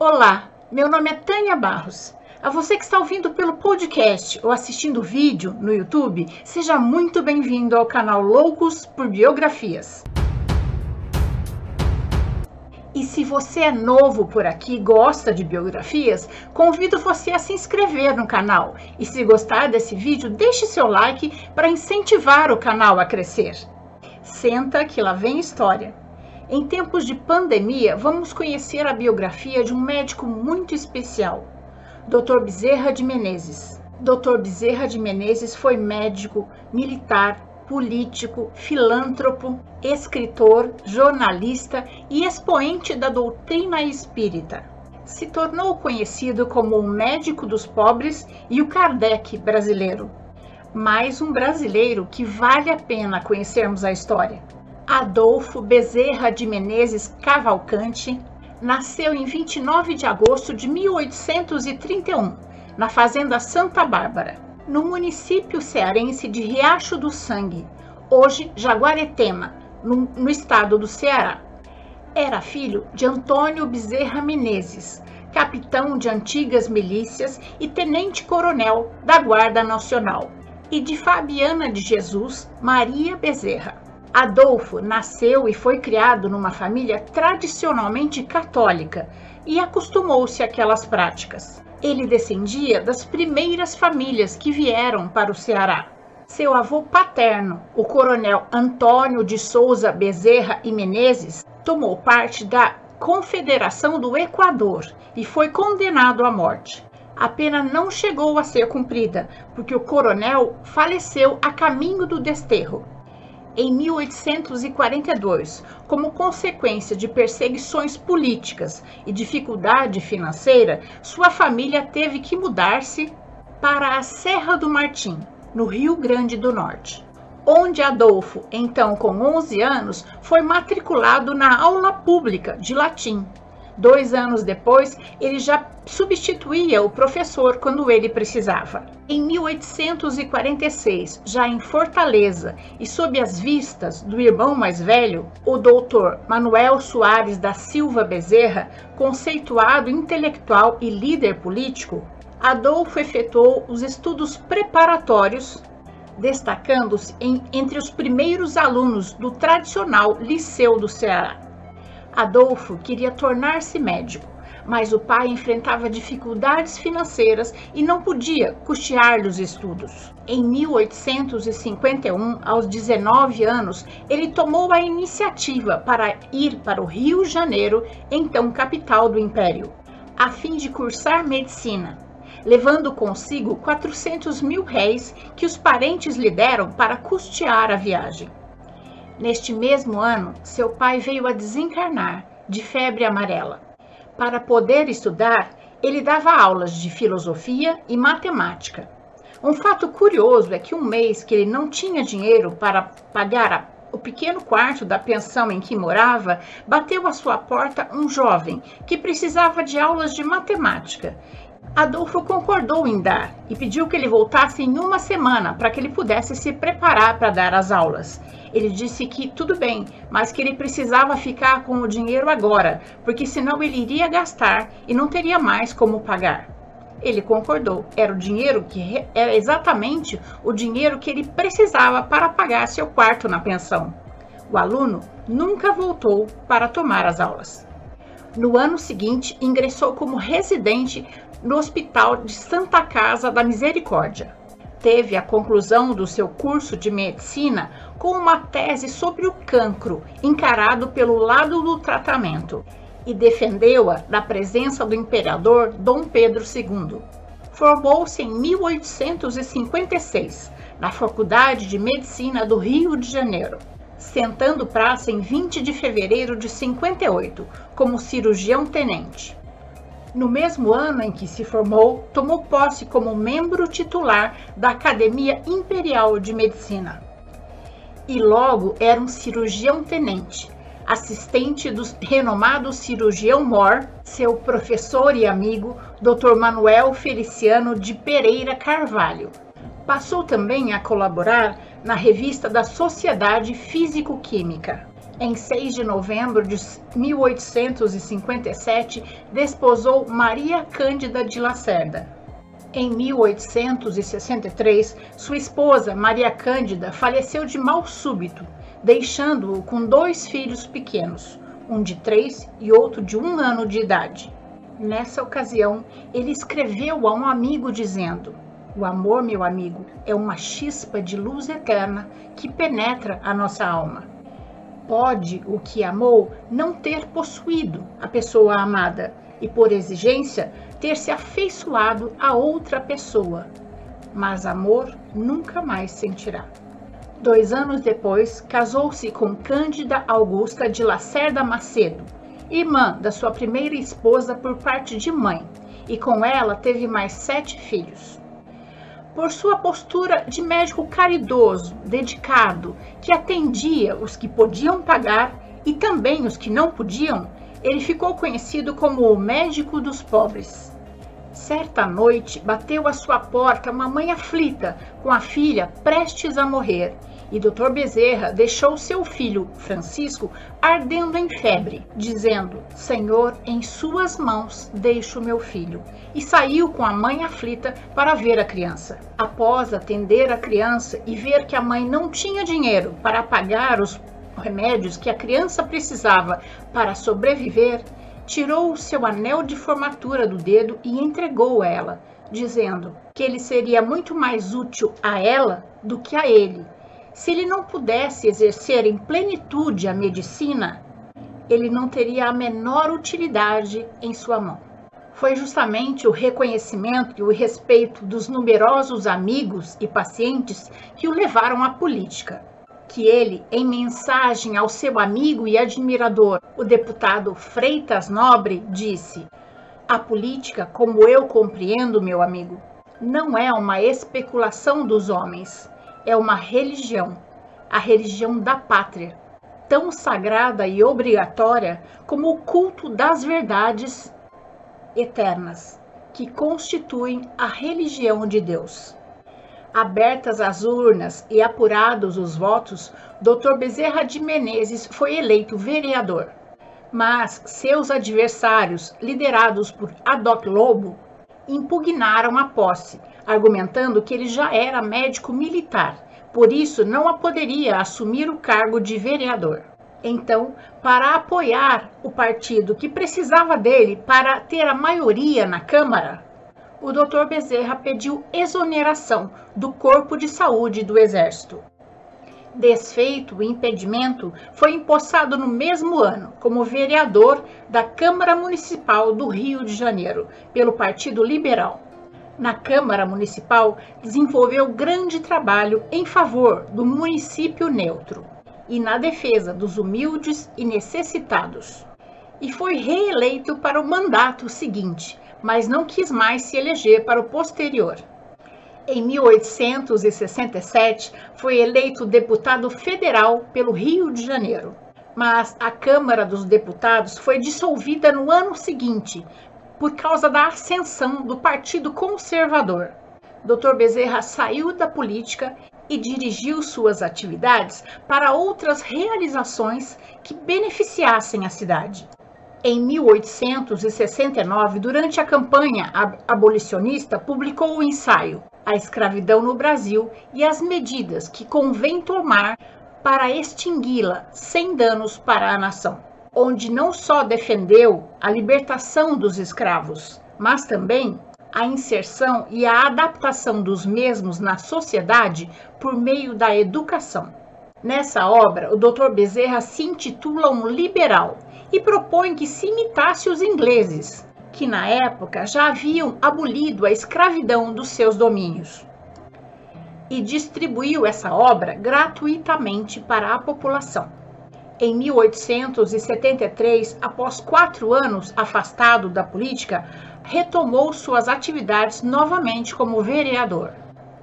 Olá, meu nome é Tânia Barros. A você que está ouvindo pelo podcast ou assistindo o vídeo no YouTube, seja muito bem-vindo ao canal Loucos por Biografias. E se você é novo por aqui e gosta de biografias, convido você a se inscrever no canal. E se gostar desse vídeo, deixe seu like para incentivar o canal a crescer. Senta que lá vem história. Em tempos de pandemia, vamos conhecer a biografia de um médico muito especial, Dr. Bezerra de Menezes. Dr. Bezerra de Menezes foi médico, militar, político, filântropo, escritor, jornalista e expoente da doutrina espírita. Se tornou conhecido como o médico dos pobres e o Kardec brasileiro. Mais um brasileiro que vale a pena conhecermos a história. Adolfo Bezerra de Menezes Cavalcante nasceu em 29 de agosto de 1831, na fazenda Santa Bárbara, no município cearense de Riacho do Sangue, hoje Jaguaretema, no, no estado do Ceará. Era filho de Antônio Bezerra Menezes, capitão de antigas milícias e tenente-coronel da Guarda Nacional, e de Fabiana de Jesus Maria Bezerra. Adolfo nasceu e foi criado numa família tradicionalmente católica e acostumou-se àquelas práticas. Ele descendia das primeiras famílias que vieram para o Ceará. Seu avô paterno, o coronel Antônio de Souza Bezerra e Menezes, tomou parte da Confederação do Equador e foi condenado à morte. A pena não chegou a ser cumprida, porque o coronel faleceu a caminho do desterro em 1842, como consequência de perseguições políticas e dificuldade financeira, sua família teve que mudar-se para a Serra do Martim, no Rio Grande do Norte, onde Adolfo, então com 11 anos, foi matriculado na aula pública de latim Dois anos depois, ele já substituía o professor quando ele precisava. Em 1846, já em Fortaleza e sob as vistas do irmão mais velho, o doutor Manuel Soares da Silva Bezerra, conceituado intelectual e líder político, Adolfo efetuou os estudos preparatórios, destacando-se entre os primeiros alunos do tradicional Liceu do Ceará. Adolfo queria tornar-se médico, mas o pai enfrentava dificuldades financeiras e não podia custear-lhe os estudos. Em 1851, aos 19 anos, ele tomou a iniciativa para ir para o Rio de Janeiro, então capital do Império, a fim de cursar medicina, levando consigo 400 mil réis que os parentes lhe deram para custear a viagem. Neste mesmo ano, seu pai veio a desencarnar de febre amarela. Para poder estudar, ele dava aulas de filosofia e matemática. Um fato curioso é que um mês que ele não tinha dinheiro para pagar a, o pequeno quarto da pensão em que morava, bateu à sua porta um jovem que precisava de aulas de matemática. Adolfo concordou em dar e pediu que ele voltasse em uma semana para que ele pudesse se preparar para dar as aulas. Ele disse que tudo bem, mas que ele precisava ficar com o dinheiro agora, porque senão ele iria gastar e não teria mais como pagar. Ele concordou. Era o dinheiro que era exatamente o dinheiro que ele precisava para pagar seu quarto na pensão. O aluno nunca voltou para tomar as aulas. No ano seguinte, ingressou como residente no Hospital de Santa Casa da Misericórdia teve a conclusão do seu curso de medicina com uma tese sobre o cancro, encarado pelo lado do tratamento, e defendeu-a na presença do imperador Dom Pedro II. Formou-se em 1856 na Faculdade de Medicina do Rio de Janeiro, sentando praça em 20 de fevereiro de 58 como cirurgião tenente. No mesmo ano em que se formou, tomou posse como membro titular da Academia Imperial de Medicina. E logo era um cirurgião tenente, assistente do renomado cirurgião Mor, seu professor e amigo, Dr. Manuel Feliciano de Pereira Carvalho. Passou também a colaborar na revista da Sociedade Físico-Química Em 6 de novembro de 1857, desposou Maria Cândida de Lacerda. Em 1863, sua esposa, Maria Cândida, faleceu de mal súbito, deixando-o com dois filhos pequenos, um de três e outro de um ano de idade. Nessa ocasião, ele escreveu a um amigo dizendo: O amor, meu amigo, é uma chispa de luz eterna que penetra a nossa alma. Pode o que amou não ter possuído a pessoa amada e, por exigência, ter se afeiçoado a outra pessoa, mas amor nunca mais sentirá. Dois anos depois, casou-se com Cândida Augusta de Lacerda Macedo, irmã da sua primeira esposa por parte de mãe, e com ela teve mais sete filhos. Por sua postura de médico caridoso, dedicado, que atendia os que podiam pagar e também os que não podiam, ele ficou conhecido como o médico dos pobres. Certa noite bateu à sua porta uma mãe aflita, com a filha prestes a morrer, e Dr. Bezerra deixou seu filho, Francisco, ardendo em febre, dizendo: Senhor, em suas mãos deixo meu filho. E saiu com a mãe aflita para ver a criança. Após atender a criança e ver que a mãe não tinha dinheiro para pagar os remédios que a criança precisava para sobreviver, tirou o seu anel de formatura do dedo e entregou a ela, dizendo que ele seria muito mais útil a ela do que a ele se ele não pudesse exercer em plenitude a medicina, ele não teria a menor utilidade em sua mão. Foi justamente o reconhecimento e o respeito dos numerosos amigos e pacientes que o levaram à política. Que ele, em mensagem ao seu amigo e admirador, o deputado Freitas Nobre, disse: A política, como eu compreendo, meu amigo, não é uma especulação dos homens, é uma religião, a religião da pátria, tão sagrada e obrigatória como o culto das verdades eternas, que constituem a religião de Deus. Abertas as urnas e apurados os votos, Dr. Bezerra de Menezes foi eleito vereador. Mas seus adversários, liderados por Adoc Lobo, impugnaram a posse, argumentando que ele já era médico militar, por isso não poderia assumir o cargo de vereador. Então, para apoiar o partido que precisava dele para ter a maioria na Câmara, o Dr. Bezerra pediu exoneração do Corpo de Saúde do Exército. Desfeito o impedimento, foi empossado no mesmo ano como vereador da Câmara Municipal do Rio de Janeiro, pelo Partido Liberal na Câmara Municipal, desenvolveu grande trabalho em favor do município neutro e na defesa dos humildes e necessitados. E foi reeleito para o mandato seguinte, mas não quis mais se eleger para o posterior. Em 1867, foi eleito deputado federal pelo Rio de Janeiro. Mas a Câmara dos Deputados foi dissolvida no ano seguinte por causa da ascensão do Partido Conservador. Dr. Bezerra saiu da política e dirigiu suas atividades para outras realizações que beneficiassem a cidade. Em 1869, durante a campanha abolicionista, publicou o ensaio A Escravidão no Brasil e as medidas que convém tomar para extingui-la sem danos para a nação onde não só defendeu a libertação dos escravos, mas também a inserção e a adaptação dos mesmos na sociedade por meio da educação. Nessa obra, o Dr. Bezerra se intitula um liberal e propõe que se imitasse os ingleses, que na época já haviam abolido a escravidão dos seus domínios. E distribuiu essa obra gratuitamente para a população em 1873, após quatro anos afastado da política, retomou suas atividades novamente como vereador,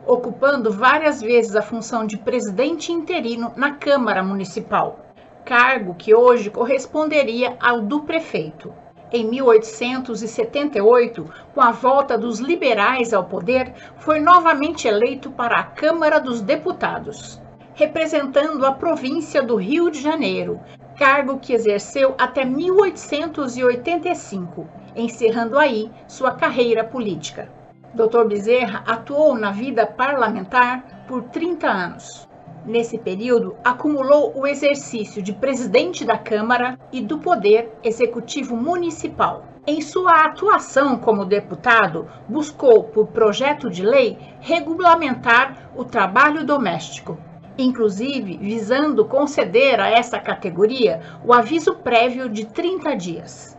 ocupando várias vezes a função de presidente interino na Câmara Municipal, cargo que hoje corresponderia ao do prefeito. Em 1878, com a volta dos liberais ao poder, foi novamente eleito para a Câmara dos Deputados representando a província do Rio de Janeiro, cargo que exerceu até 1885, encerrando aí sua carreira política. Dr. Bezerra atuou na vida parlamentar por 30 anos. Nesse período, acumulou o exercício de presidente da Câmara e do Poder Executivo Municipal. Em sua atuação como deputado, buscou, por projeto de lei, regulamentar o trabalho doméstico, inclusive visando conceder a essa categoria o aviso prévio de 30 dias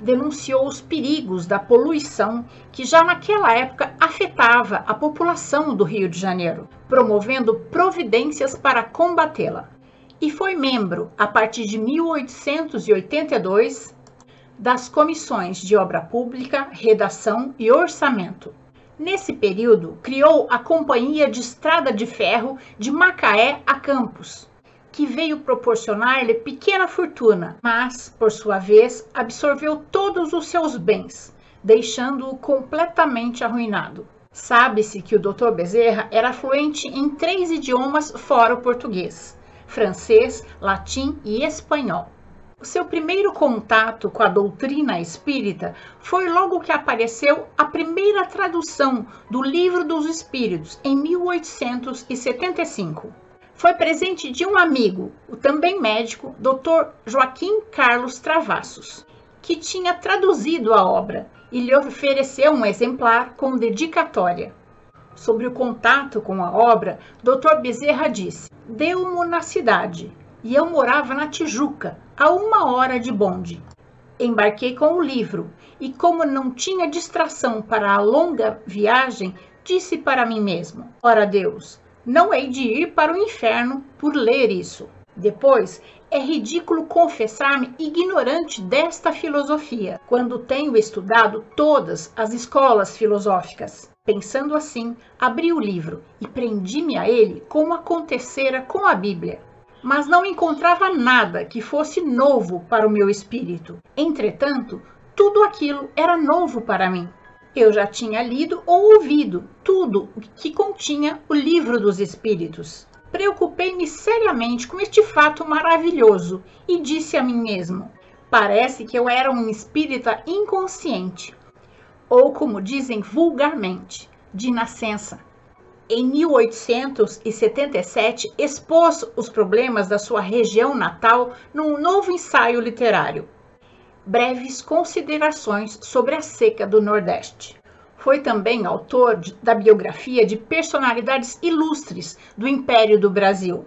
denunciou os perigos da poluição que já naquela época afetava a população do Rio de Janeiro, promovendo providências para combatê-la. E foi membro, a partir de 1882, das comissões de obra pública, redação e orçamento. Nesse período, criou a Companhia de Estrada de Ferro de Macaé a Campos, que veio proporcionar-lhe pequena fortuna, mas, por sua vez, absorveu todos os seus bens, deixando-o completamente arruinado. Sabe-se que o Dr. Bezerra era fluente em três idiomas fora o português: francês, latim e espanhol. O seu primeiro contato com a doutrina espírita foi logo que apareceu a primeira tradução do Livro dos Espíritos, em 1875 foi presente de um amigo, o também médico, Dr. Joaquim Carlos Travassos, que tinha traduzido a obra e lhe ofereceu um exemplar com dedicatória. Sobre o contato com a obra, Dr. Bezerra disse: Deu-mo na cidade e eu morava na Tijuca, a uma hora de bonde. Embarquei com o livro e, como não tinha distração para a longa viagem, disse para mim mesmo: Ora Deus, não hei de ir para o inferno por ler isso. Depois, é ridículo confessar-me ignorante desta filosofia, quando tenho estudado todas as escolas filosóficas. Pensando assim, abri o livro e prendi-me a ele como acontecera com a Bíblia. Mas não encontrava nada que fosse novo para o meu espírito. Entretanto, tudo aquilo era novo para mim. Eu já tinha lido ou ouvido tudo o que continha o livro dos Espíritos. Preocupei-me seriamente com este fato maravilhoso e disse a mim mesmo: parece que eu era um espírita inconsciente, ou como dizem vulgarmente, de nascença. Em 1877, expôs os problemas da sua região natal num novo ensaio literário breves considerações sobre a seca do Nordeste. Foi também autor de, da biografia de personalidades ilustres do Império do Brasil,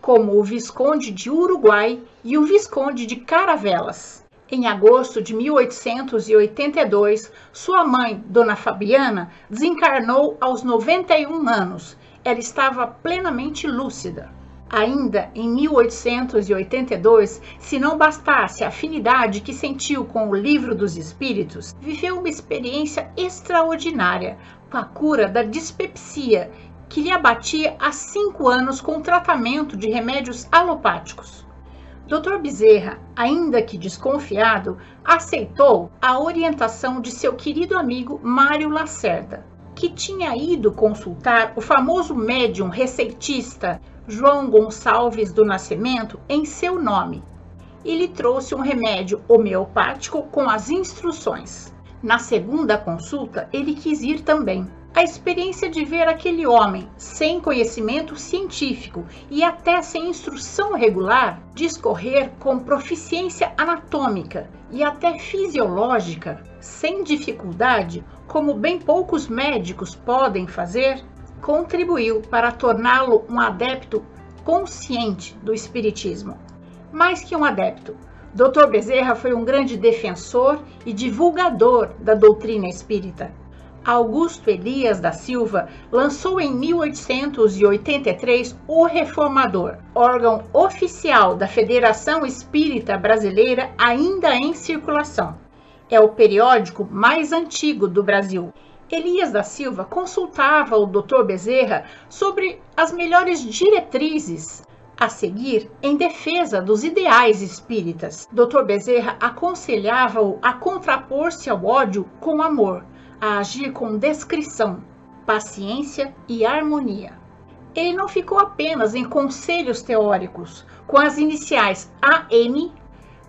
como o Visconde de Uruguai e o Visconde de Caravelas. Em agosto de 1882, sua mãe, Dona Fabiana, desencarnou aos 91 anos. Ela estava plenamente lúcida. Ainda em 1882, se não bastasse a afinidade que sentiu com o Livro dos Espíritos, viveu uma experiência extraordinária com a cura da dispepsia que lhe abatia há cinco anos com tratamento de remédios alopáticos. Dr. Bezerra, ainda que desconfiado, aceitou a orientação de seu querido amigo Mário Lacerda, que tinha ido consultar o famoso médium receitista João Gonçalves do Nascimento em seu nome e lhe trouxe um remédio homeopático com as instruções. Na segunda consulta, ele quis ir também. A experiência de ver aquele homem sem conhecimento científico e até sem instrução regular discorrer com proficiência anatômica e até fisiológica, sem dificuldade, como bem poucos médicos podem fazer, contribuiu para torná-lo um adepto consciente do Espiritismo. Mais que um adepto, Dr. Bezerra foi um grande defensor e divulgador da doutrina espírita. Augusto Elias da Silva lançou em 1883 O Reformador, órgão oficial da Federação Espírita Brasileira ainda em circulação. É o periódico mais antigo do Brasil Elias da Silva consultava o Dr. Bezerra sobre as melhores diretrizes a seguir em defesa dos ideais espíritas. Dr. Bezerra aconselhava-o a contrapor-se ao ódio com amor, a agir com descrição, paciência e harmonia. Ele não ficou apenas em conselhos teóricos, com as iniciais AM,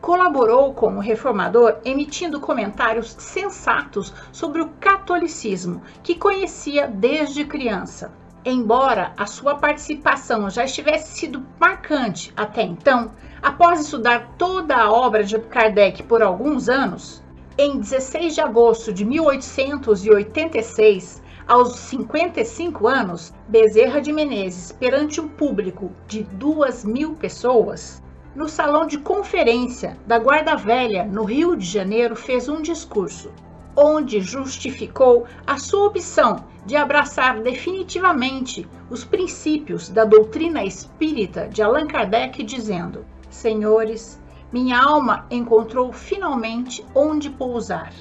colaborou como reformador emitindo comentários sensatos sobre o catolicismo, que conhecia desde criança. Embora a sua participação já estivesse sido marcante até então, após estudar toda a obra de Kardec por alguns anos, em 16 de agosto de 1886, aos 55 anos, Bezerra de Menezes, perante um público de duas mil pessoas, no salão de conferência da Guarda Velha, no Rio de Janeiro, fez um discurso onde justificou a sua opção de abraçar definitivamente os princípios da doutrina espírita de Allan Kardec, dizendo: Senhores, minha alma encontrou finalmente onde pousar.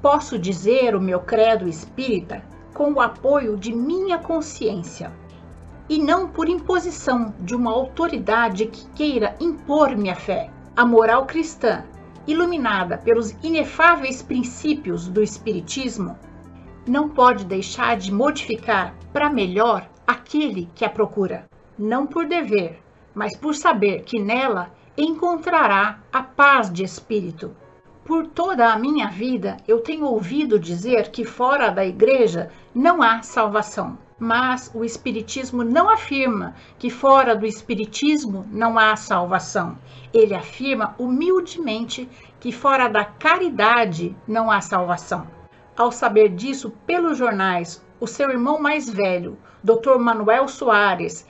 Posso dizer o meu credo espírita com o apoio de minha consciência e não por imposição de uma autoridade que queira impor minha fé. A moral cristã iluminada pelos inefáveis princípios do Espiritismo, não pode deixar de modificar para melhor aquele que a procura, não por dever, mas por saber que nela encontrará a paz de espírito. Por toda a minha vida eu tenho ouvido dizer que fora da igreja não há salvação. Mas o Espiritismo não afirma que fora do Espiritismo não há salvação. Ele afirma humildemente que fora da caridade não há salvação. Ao saber disso pelos jornais, o seu irmão mais velho, Dr. Manuel Soares,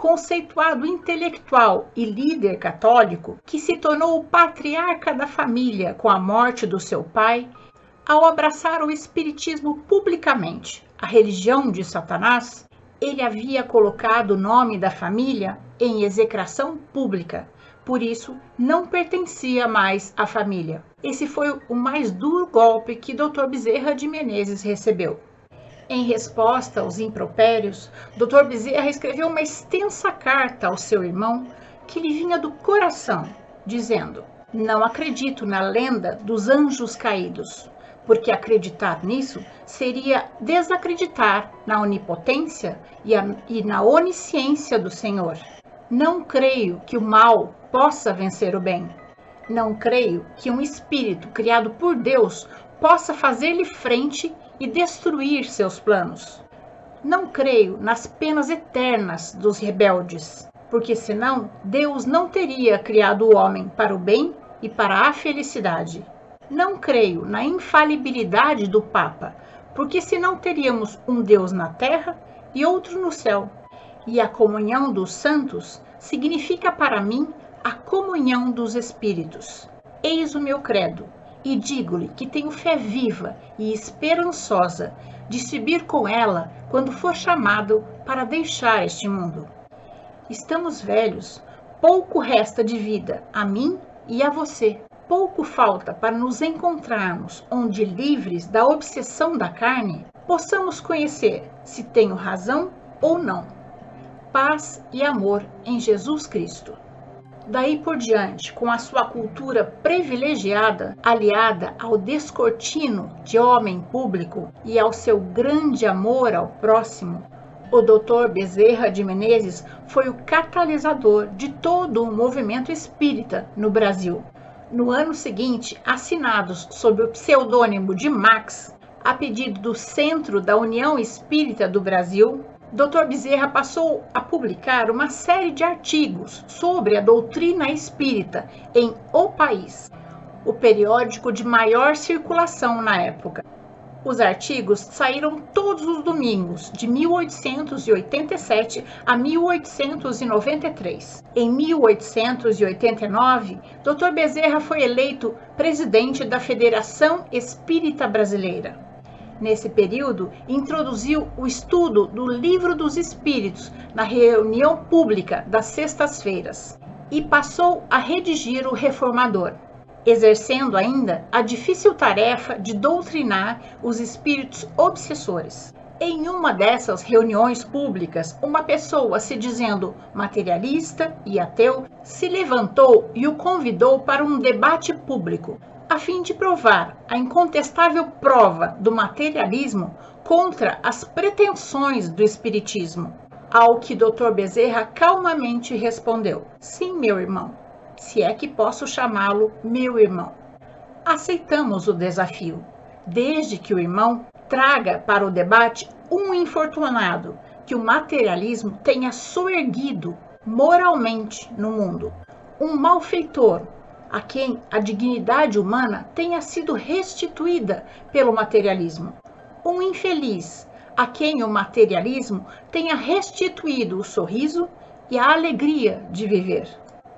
conceituado intelectual e líder católico, que se tornou o patriarca da família com a morte do seu pai, ao abraçar o Espiritismo publicamente, a religião de Satanás, ele havia colocado o nome da família em execração pública, por isso não pertencia mais à família. Esse foi o mais duro golpe que Dr. Bezerra de Menezes recebeu. Em resposta aos impropérios, Dr. Bezerra escreveu uma extensa carta ao seu irmão que lhe vinha do coração, dizendo: Não acredito na lenda dos anjos caídos porque acreditar nisso seria desacreditar na onipotência e, a, e, na onisciência do Senhor. Não creio que o mal possa vencer o bem. Não creio que um espírito criado por Deus possa fazer-lhe frente e destruir seus planos. Não creio nas penas eternas dos rebeldes, porque senão Deus não teria criado o homem para o bem e para a felicidade não creio na infalibilidade do Papa, porque senão teríamos um Deus na terra e outro no céu. E a comunhão dos santos significa para mim a comunhão dos espíritos. Eis o meu credo, e digo-lhe que tenho fé viva e esperançosa de subir com ela quando for chamado para deixar este mundo. Estamos velhos, pouco resta de vida a mim e a você pouco falta para nos encontrarmos onde, livres da obsessão da carne, possamos conhecer se tenho razão ou não. Paz e amor em Jesus Cristo. Daí por diante, com a sua cultura privilegiada, aliada ao descortino de homem público e ao seu grande amor ao próximo, o Dr. Bezerra de Menezes foi o catalisador de todo o movimento espírita no Brasil no ano seguinte, assinados sob o pseudônimo de Max, a pedido do Centro da União Espírita do Brasil, Dr. Bezerra passou a publicar uma série de artigos sobre a doutrina espírita em O País, o periódico de maior circulação na época. Os artigos saíram todos os domingos, de 1887 a 1893. Em 1889, Dr. Bezerra foi eleito presidente da Federação Espírita Brasileira. Nesse período, introduziu o estudo do Livro dos Espíritos na reunião pública das sextas-feiras e passou a redigir o Reformador exercendo ainda a difícil tarefa de doutrinar os espíritos obsessores. Em uma dessas reuniões públicas, uma pessoa se dizendo materialista e ateu se levantou e o convidou para um debate público, a fim de provar a incontestável prova do materialismo contra as pretensões do espiritismo. Ao que Dr. Bezerra calmamente respondeu: Sim, meu irmão, se é que posso chamá-lo meu irmão. Aceitamos o desafio, desde que o irmão traga para o debate um infortunado que o materialismo tenha soerguido moralmente no mundo, um malfeitor a quem a dignidade humana tenha sido restituída pelo materialismo, um infeliz a quem o materialismo tenha restituído o sorriso e a alegria de viver.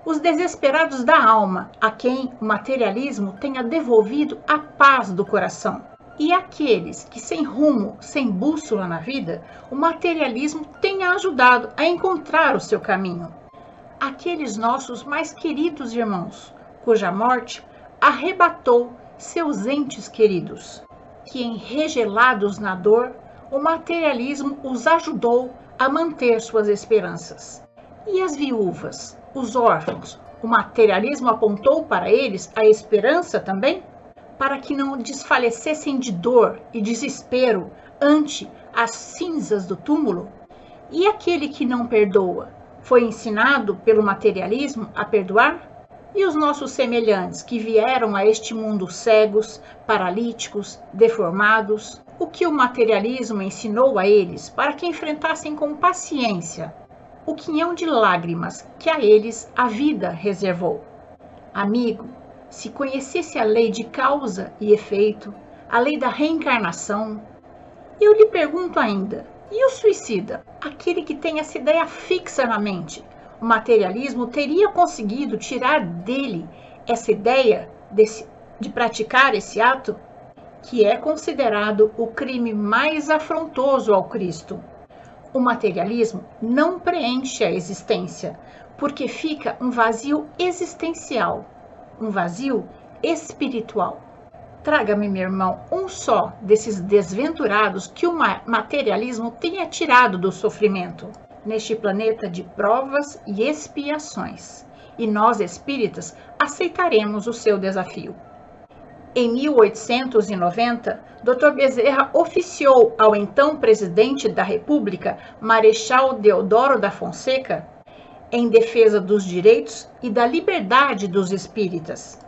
Os desesperados da alma, a quem o materialismo tenha devolvido a paz do coração. E aqueles que, sem rumo, sem bússola na vida, o materialismo tenha ajudado a encontrar o seu caminho. Aqueles nossos mais queridos irmãos, cuja morte arrebatou seus entes queridos, que, enregelados na dor, o materialismo os ajudou a manter suas esperanças. E as viúvas, os órfãos, o materialismo apontou para eles a esperança também? Para que não desfalecessem de dor e desespero ante as cinzas do túmulo? E aquele que não perdoa, foi ensinado pelo materialismo a perdoar? E os nossos semelhantes que vieram a este mundo cegos, paralíticos, deformados, o que o materialismo ensinou a eles para que enfrentassem com paciência o quinhão de lágrimas que a eles a vida reservou. Amigo, se conhecesse a lei de causa e efeito, a lei da reencarnação, eu lhe pergunto ainda: e o suicida? Aquele que tem essa ideia fixa na mente, materialismo teria conseguido tirar dele essa ideia desse, de praticar esse ato, que é considerado o crime mais afrontoso ao Cristo. O materialismo não preenche a existência, porque fica um vazio existencial, um vazio espiritual. Traga-me, meu irmão, um só desses desventurados que o materialismo tenha tirado do sofrimento neste planeta de provas e expiações, e nós espíritas aceitaremos o seu desafio. Em 1890, Dr. Bezerra oficiou ao então presidente da República, Marechal Deodoro da Fonseca, em defesa dos direitos e da liberdade dos espíritas,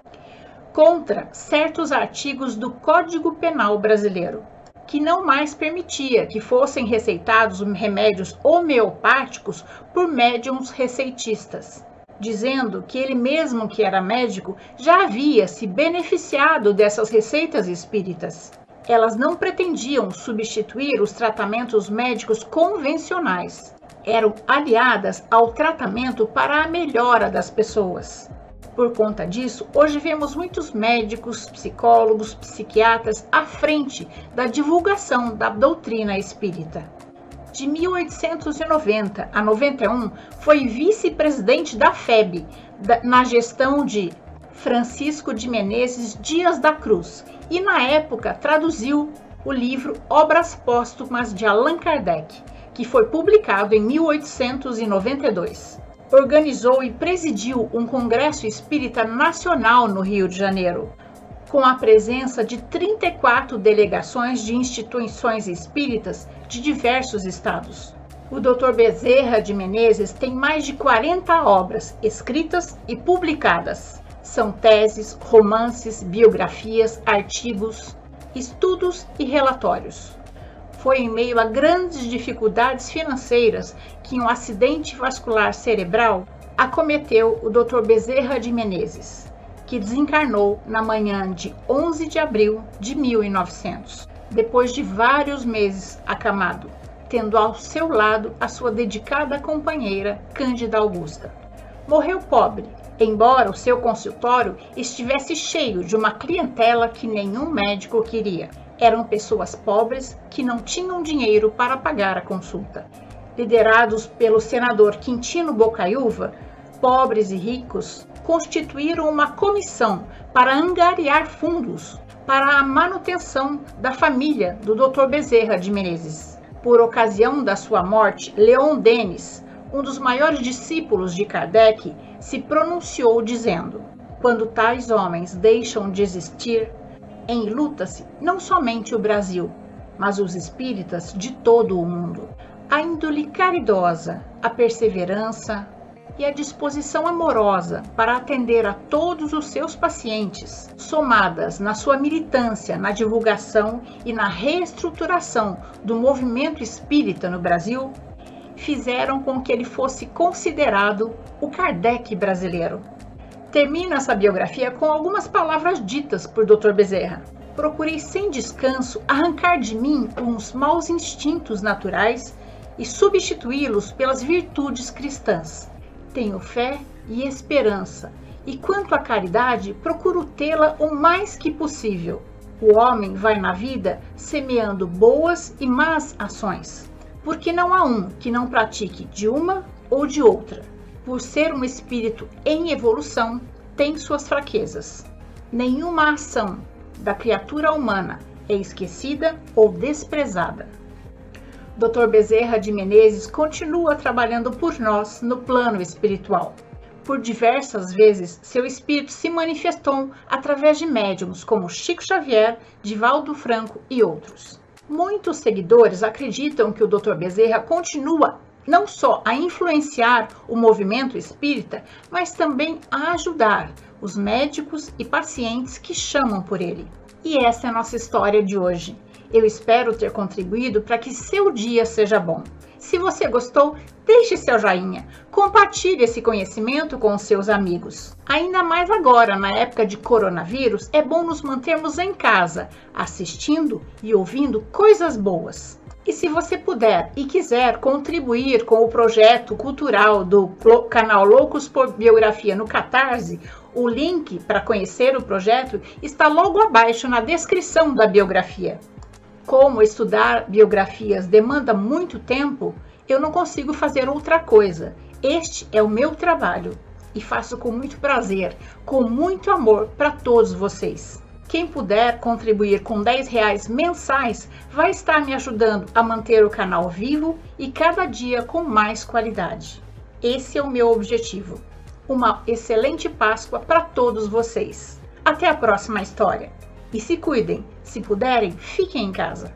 contra certos artigos do Código Penal Brasileiro que não mais permitia que fossem receitados remédios homeopáticos por médiums receitistas, dizendo que ele mesmo que era médico já havia se beneficiado dessas receitas espíritas. Elas não pretendiam substituir os tratamentos médicos convencionais, eram aliadas ao tratamento para a melhora das pessoas. Por conta disso, hoje vemos muitos médicos, psicólogos, psiquiatras à frente da divulgação da doutrina espírita. De 1890 a 91, foi vice-presidente da FEB na gestão de Francisco de Menezes Dias da Cruz e, na época, traduziu o livro Obras Póstumas de Allan Kardec, que foi publicado em 1892 organizou e presidiu um congresso espírita nacional no Rio de Janeiro, com a presença de 34 delegações de instituições espíritas de diversos estados. O Dr. Bezerra de Menezes tem mais de 40 obras escritas e publicadas. São teses, romances, biografias, artigos, estudos e relatórios foi em meio a grandes dificuldades financeiras que um acidente vascular cerebral acometeu o Dr. Bezerra de Menezes, que desencarnou na manhã de 11 de abril de 1900, depois de vários meses acamado, tendo ao seu lado a sua dedicada companheira Cândida Augusta. Morreu pobre, embora o seu consultório estivesse cheio de uma clientela que nenhum médico queria eram pessoas pobres que não tinham dinheiro para pagar a consulta. Liderados pelo senador Quintino Bocaiúva, pobres e ricos constituíram uma comissão para angariar fundos para a manutenção da família do Dr. Bezerra de Menezes. Por ocasião da sua morte, Leon Denis, um dos maiores discípulos de Kardec, se pronunciou dizendo: Quando tais homens deixam de existir, Enluta-se não somente o Brasil, mas os espíritas de todo o mundo. a índole caridosa, a perseverança e a disposição amorosa para atender a todos os seus pacientes, somadas na sua militância na divulgação e na reestruturação do movimento espírita no Brasil, fizeram com que ele fosse considerado o Kardec brasileiro. Termino essa biografia com algumas palavras ditas por Dr. Bezerra. Procurei sem descanso arrancar de mim uns maus instintos naturais e substituí-los pelas virtudes cristãs. Tenho fé e esperança, e quanto à caridade, procuro tê-la o mais que possível. O homem vai na vida semeando boas e más ações, porque não há um que não pratique de uma ou de outra. Por ser um espírito em evolução, tem suas fraquezas. Nenhuma ação da criatura humana é esquecida ou desprezada. Dr. Bezerra de Menezes continua trabalhando por nós no plano espiritual. Por diversas vezes, seu espírito se manifestou através de médiums como Chico Xavier, Divaldo Franco e outros. Muitos seguidores acreditam que o Dr. Bezerra continua não só a influenciar o movimento espírita, mas também a ajudar os médicos e pacientes que chamam por ele. E essa é a nossa história de hoje. Eu espero ter contribuído para que seu dia seja bom. Se você gostou, deixe seu joinha, compartilhe esse conhecimento com os seus amigos. Ainda mais agora, na época de coronavírus, é bom nos mantermos em casa, assistindo e ouvindo coisas boas. E se você puder e quiser contribuir com o projeto cultural do canal Loucos por Biografia no Catarse, o link para conhecer o projeto está logo abaixo na descrição da biografia como estudar biografias demanda muito tempo, eu não consigo fazer outra coisa. Este é o meu trabalho e faço com muito prazer, com muito amor para todos vocês. Quem puder contribuir com 10 reais mensais vai estar me ajudando a manter o canal vivo e cada dia com mais qualidade. Esse é o meu objetivo. Uma excelente Páscoa para todos vocês. Até a próxima história. E se cuidem, se puderem, fiquem em casa.